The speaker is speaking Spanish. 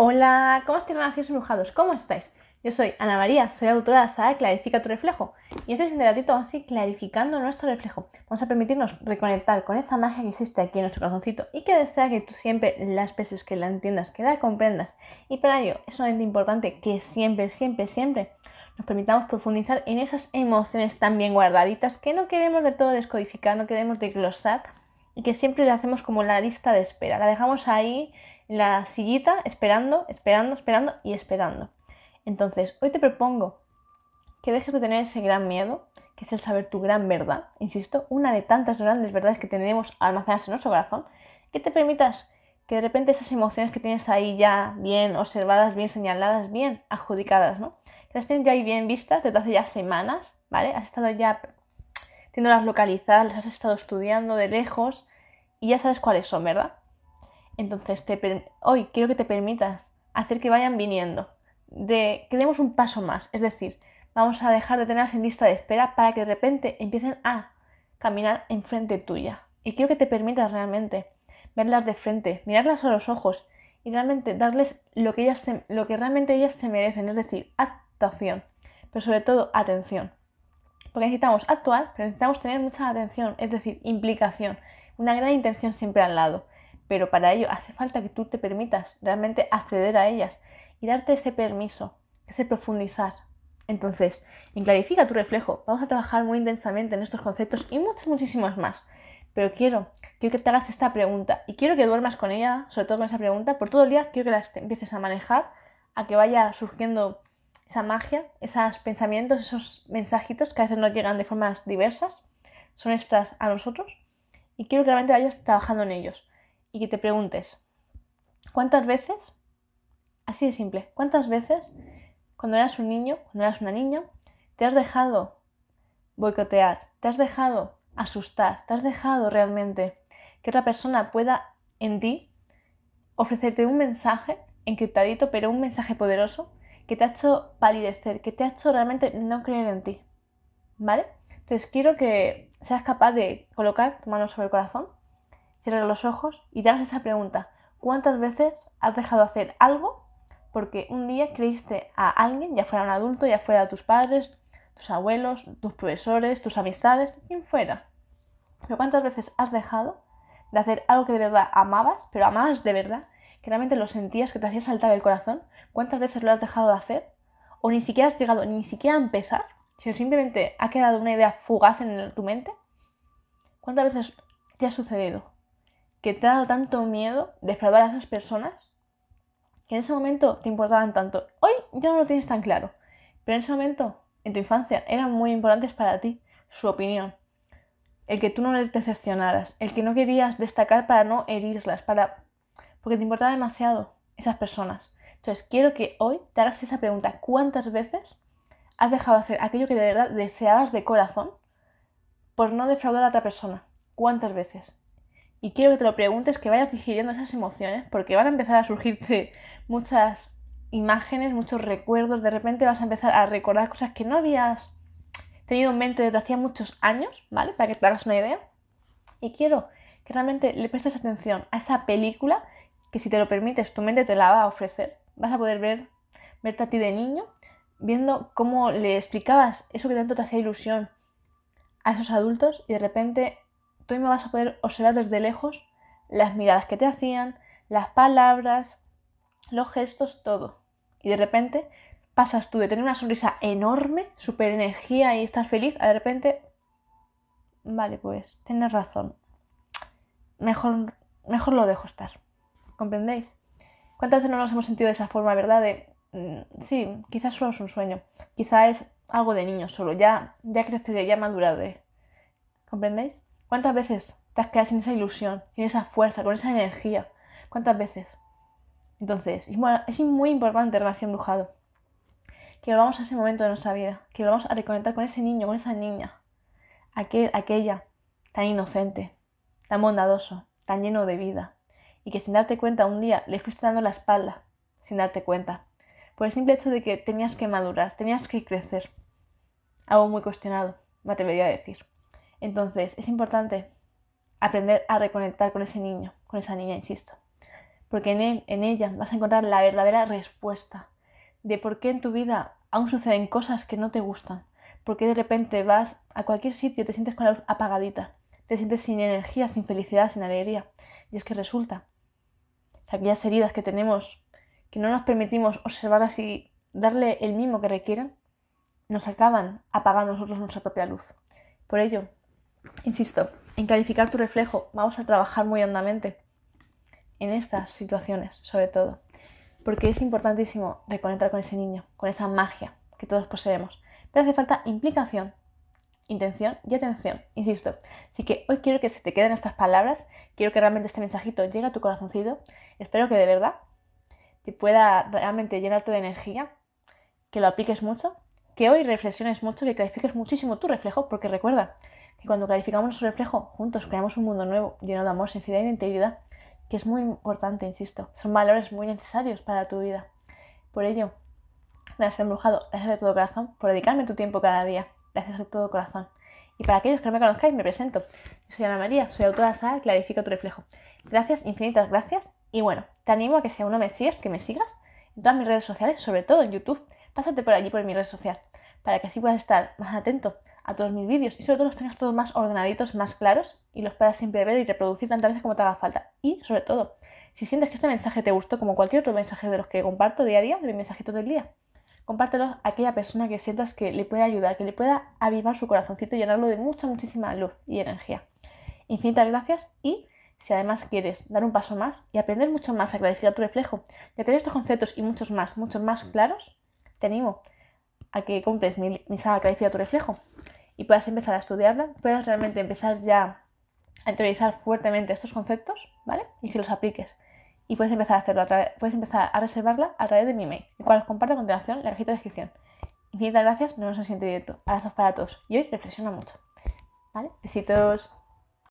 Hola, ¿cómo estáis, nacidos embrujados? ¿Cómo estáis? Yo soy Ana María, soy autora de la Clarifica tu reflejo. Y este es el ratito así clarificando nuestro reflejo. Vamos a permitirnos reconectar con esa magia que existe aquí en nuestro corazoncito y que desea que tú siempre la expreses, que la entiendas, que la comprendas. Y para ello es sumamente importante que siempre, siempre, siempre nos permitamos profundizar en esas emociones tan bien guardaditas que no queremos de todo descodificar, no queremos desglosar y que siempre le hacemos como la lista de espera. La dejamos ahí en la sillita esperando, esperando, esperando y esperando. Entonces, hoy te propongo que dejes de tener ese gran miedo, que es el saber tu gran verdad, insisto, una de tantas grandes verdades que tenemos almacenadas en nuestro corazón, que te permitas que de repente esas emociones que tienes ahí ya bien observadas, bien señaladas, bien adjudicadas, ¿no? Que las tienes ya ahí bien vistas desde hace ya semanas, ¿vale? Has estado ya teniéndolas localizadas, las has estado estudiando de lejos y ya sabes cuáles son, ¿verdad? Entonces, hoy quiero que te permitas hacer que vayan viniendo, de que demos un paso más, es decir, vamos a dejar de tenerlas en lista de espera para que de repente empiecen a caminar enfrente tuya. Y quiero que te permitas realmente verlas de frente, mirarlas a los ojos y realmente darles lo que, ellas lo que realmente ellas se merecen, es decir, actuación, pero sobre todo atención. Porque necesitamos actuar, pero necesitamos tener mucha atención, es decir, implicación, una gran intención siempre al lado pero para ello hace falta que tú te permitas realmente acceder a ellas y darte ese permiso, ese profundizar. Entonces, en Clarifica tu reflejo, vamos a trabajar muy intensamente en estos conceptos y muchos, muchísimos más. Pero quiero, que te hagas esta pregunta y quiero que duermas con ella, sobre todo con esa pregunta, por todo el día quiero que la empieces a manejar, a que vaya surgiendo esa magia, esos pensamientos, esos mensajitos que a veces nos llegan de formas diversas, son extras a nosotros, y quiero que realmente vayas trabajando en ellos y que te preguntes, ¿cuántas veces, así de simple, cuántas veces cuando eras un niño, cuando eras una niña, te has dejado boicotear, te has dejado asustar, te has dejado realmente que otra persona pueda en ti ofrecerte un mensaje encriptadito, pero un mensaje poderoso que te ha hecho palidecer, que te ha hecho realmente no creer en ti. ¿Vale? Entonces quiero que seas capaz de colocar tu mano sobre el corazón cierra los ojos y te hagas esa pregunta. ¿Cuántas veces has dejado de hacer algo porque un día creíste a alguien, ya fuera un adulto, ya fuera tus padres, tus abuelos, tus profesores, tus amistades, quien fuera? Pero ¿cuántas veces has dejado de hacer algo que de verdad amabas, pero amabas de verdad, que realmente lo sentías, que te hacía saltar el corazón? ¿Cuántas veces lo has dejado de hacer? ¿O ni siquiera has llegado ni siquiera a empezar? Sino simplemente ha quedado una idea fugaz en tu mente. ¿Cuántas veces te ha sucedido? que te ha dado tanto miedo defraudar a esas personas que en ese momento te importaban tanto. Hoy ya no lo tienes tan claro, pero en ese momento, en tu infancia, eran muy importantes para ti su opinión. El que tú no les decepcionaras, el que no querías destacar para no herirlas, para porque te importaba demasiado esas personas. Entonces, quiero que hoy te hagas esa pregunta, ¿cuántas veces has dejado de hacer aquello que de verdad deseabas de corazón por no defraudar a otra persona? ¿Cuántas veces? Y quiero que te lo preguntes, que vayas digiriendo esas emociones, porque van a empezar a surgirte muchas imágenes, muchos recuerdos. De repente vas a empezar a recordar cosas que no habías tenido en mente desde hacía muchos años, ¿vale? Para que te hagas una idea. Y quiero que realmente le prestes atención a esa película que si te lo permites tu mente te la va a ofrecer. Vas a poder ver, verte a ti de niño, viendo cómo le explicabas eso que tanto te hacía ilusión a esos adultos y de repente tú me vas a poder observar desde lejos las miradas que te hacían, las palabras, los gestos, todo. Y de repente pasas tú de tener una sonrisa enorme, super energía y estás feliz, a de repente, vale, pues tienes razón. Mejor, mejor lo dejo estar. ¿Comprendéis? ¿Cuántas veces no nos hemos sentido de esa forma, verdad? Sí, quizás solo es un sueño. Quizás es algo de niño solo. Ya, ya creceré, ya maduraré. ¿Comprendéis? ¿Cuántas veces te has quedado sin esa ilusión, sin esa fuerza, con esa energía? ¿Cuántas veces? Entonces, es muy importante relación brujado. Que volvamos a ese momento de nuestra vida, que volvamos a reconectar con ese niño, con esa niña, aquel, aquella tan inocente, tan bondadoso, tan lleno de vida, y que sin darte cuenta un día le fuiste dando la espalda, sin darte cuenta, por el simple hecho de que tenías que madurar, tenías que crecer. Algo muy cuestionado, me atrevería a decir. Entonces, es importante aprender a reconectar con ese niño, con esa niña, insisto. porque en él, en ella, vas a encontrar la verdadera respuesta de por qué en tu vida aún suceden cosas que no te gustan, por qué de repente vas a cualquier sitio y te sientes con la luz apagadita, te sientes sin energía, sin felicidad, sin alegría. Y es que resulta que aquellas heridas que tenemos, que no nos permitimos observarlas y darle el mimo que requieren, nos acaban apagando nosotros nuestra propia luz. Por ello, insisto, en calificar tu reflejo vamos a trabajar muy hondamente en estas situaciones, sobre todo, porque es importantísimo reconectar con ese niño, con esa magia que todos poseemos. Pero hace falta implicación, intención y atención, insisto. Así que hoy quiero que se te queden estas palabras, quiero que realmente este mensajito llegue a tu corazoncito, espero que de verdad te pueda realmente llenarte de energía, que lo apliques mucho que hoy reflexiones mucho, que clarifiques muchísimo tu reflejo, porque recuerda que cuando clarificamos nuestro reflejo, juntos creamos un mundo nuevo, lleno de amor, sinceridad e integridad, que es muy importante, insisto. Son valores muy necesarios para tu vida. Por ello, gracias embrujado, gracias de todo corazón por dedicarme tu tiempo cada día. Gracias de todo corazón. Y para aquellos que no me conozcáis, me presento. Yo soy Ana María, soy autora de Clarifica tu reflejo. Gracias, infinitas gracias. Y bueno, te animo a que si aún no me sigues, que me sigas en todas mis redes sociales, sobre todo en YouTube. Pásate por allí por mi red social para que así puedas estar más atento a todos mis vídeos y sobre todo los tengas todos más ordenaditos, más claros y los puedas siempre ver y reproducir tantas veces como te haga falta. Y sobre todo, si sientes que este mensaje te gustó como cualquier otro mensaje de los que comparto día a día, de mis mensajitos del día, compártelo a aquella persona que sientas que le puede ayudar, que le pueda avivar su corazoncito y llenarlo de mucha, muchísima luz y energía. Infinitas gracias y si además quieres dar un paso más y aprender mucho más a clarificar tu reflejo, de tener estos conceptos y muchos más, muchos más claros, te animo a que compres mi, mi saga Clarifica tu reflejo y puedas empezar a estudiarla, puedas realmente empezar ya a interiorizar fuertemente estos conceptos, ¿vale? Y que los apliques. Y puedes empezar a hacerlo, a puedes empezar a reservarla a través de mi email, el cual os comparto a continuación en la cajita de descripción. Infinitas gracias, nos vemos en el siguiente directo. Abrazos para todos y hoy reflexiona mucho. ¿Vale? Besitos.